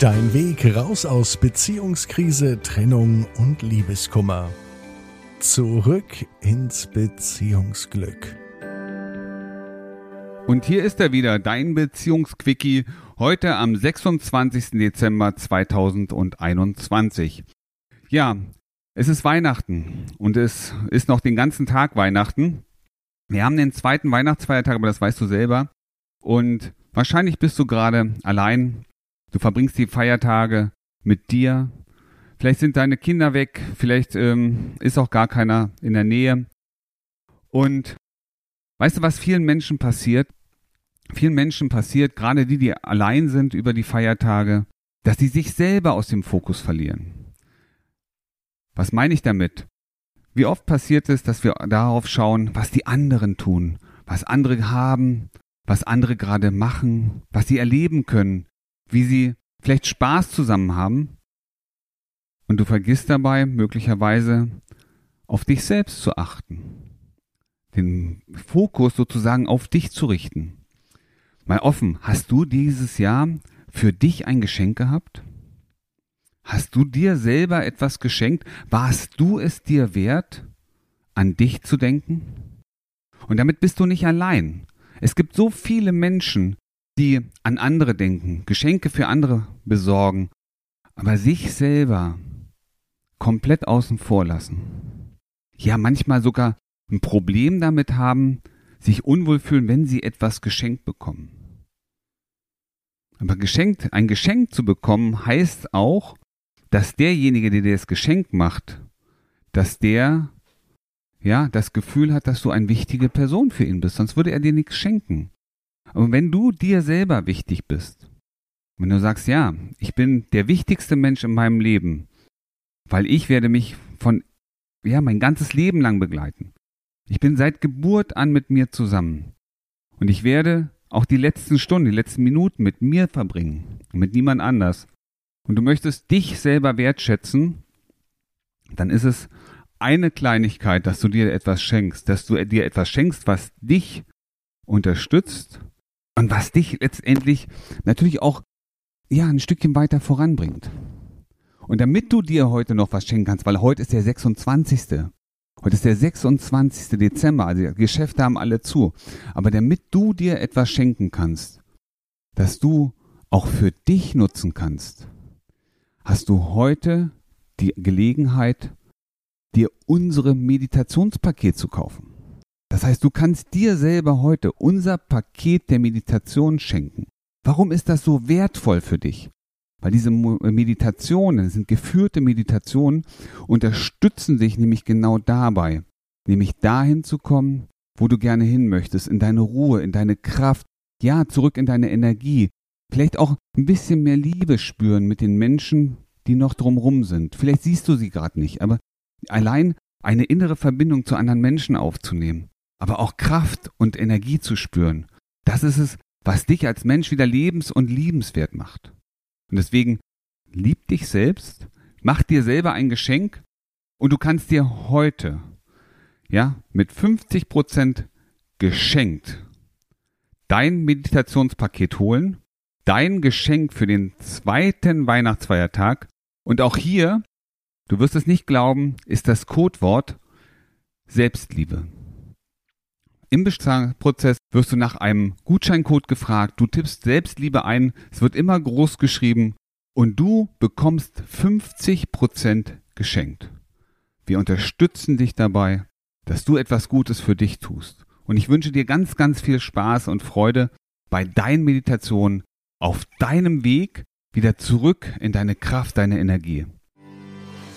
Dein Weg raus aus Beziehungskrise, Trennung und Liebeskummer. Zurück ins Beziehungsglück. Und hier ist er wieder, dein Beziehungsquickie, heute am 26. Dezember 2021. Ja, es ist Weihnachten und es ist noch den ganzen Tag Weihnachten. Wir haben den zweiten Weihnachtsfeiertag, aber das weißt du selber. Und wahrscheinlich bist du gerade allein Du verbringst die Feiertage mit dir. Vielleicht sind deine Kinder weg, vielleicht ähm, ist auch gar keiner in der Nähe. Und weißt du, was vielen Menschen passiert? Vielen Menschen passiert, gerade die, die allein sind über die Feiertage, dass sie sich selber aus dem Fokus verlieren. Was meine ich damit? Wie oft passiert es, dass wir darauf schauen, was die anderen tun, was andere haben, was andere gerade machen, was sie erleben können, wie sie vielleicht Spaß zusammen haben und du vergisst dabei möglicherweise auf dich selbst zu achten, den Fokus sozusagen auf dich zu richten. Mal offen, hast du dieses Jahr für dich ein Geschenk gehabt? Hast du dir selber etwas geschenkt? Warst du es dir wert, an dich zu denken? Und damit bist du nicht allein. Es gibt so viele Menschen, die an andere denken, Geschenke für andere besorgen, aber sich selber komplett außen vor lassen. Ja, manchmal sogar ein Problem damit haben, sich unwohl fühlen, wenn sie etwas geschenkt bekommen. Aber geschenkt, ein Geschenk zu bekommen heißt auch, dass derjenige, der dir das Geschenk macht, dass der ja das Gefühl hat, dass du eine wichtige Person für ihn bist, sonst würde er dir nichts schenken. Aber wenn du dir selber wichtig bist, wenn du sagst, ja, ich bin der wichtigste Mensch in meinem Leben, weil ich werde mich von, ja, mein ganzes Leben lang begleiten. Ich bin seit Geburt an mit mir zusammen. Und ich werde auch die letzten Stunden, die letzten Minuten mit mir verbringen mit niemand anders. Und du möchtest dich selber wertschätzen, dann ist es eine Kleinigkeit, dass du dir etwas schenkst, dass du dir etwas schenkst, was dich unterstützt und was dich letztendlich natürlich auch ja ein Stückchen weiter voranbringt. Und damit du dir heute noch was schenken kannst, weil heute ist der 26. Heute ist der 26. Dezember, also die Geschäfte haben alle zu. Aber damit du dir etwas schenken kannst, dass du auch für dich nutzen kannst, hast du heute die Gelegenheit, dir unsere Meditationspaket zu kaufen. Das heißt, du kannst dir selber heute unser Paket der Meditation schenken. Warum ist das so wertvoll für dich? Weil diese Meditationen, sind geführte Meditationen, unterstützen dich nämlich genau dabei, nämlich dahin zu kommen, wo du gerne hin möchtest, in deine Ruhe, in deine Kraft, ja, zurück in deine Energie, vielleicht auch ein bisschen mehr Liebe spüren mit den Menschen, die noch drumrum sind. Vielleicht siehst du sie gerade nicht, aber allein eine innere Verbindung zu anderen Menschen aufzunehmen aber auch Kraft und Energie zu spüren. Das ist es, was dich als Mensch wieder lebens- und liebenswert macht. Und deswegen lieb dich selbst, mach dir selber ein Geschenk und du kannst dir heute, ja, mit 50 Prozent geschenkt dein Meditationspaket holen, dein Geschenk für den zweiten Weihnachtsfeiertag und auch hier, du wirst es nicht glauben, ist das Codewort Selbstliebe. Im Bezahlprozess wirst du nach einem Gutscheincode gefragt, du tippst Selbstliebe ein, es wird immer groß geschrieben und du bekommst 50% geschenkt. Wir unterstützen dich dabei, dass du etwas Gutes für dich tust. Und ich wünsche dir ganz, ganz viel Spaß und Freude bei deinen Meditationen auf deinem Weg wieder zurück in deine Kraft, deine Energie.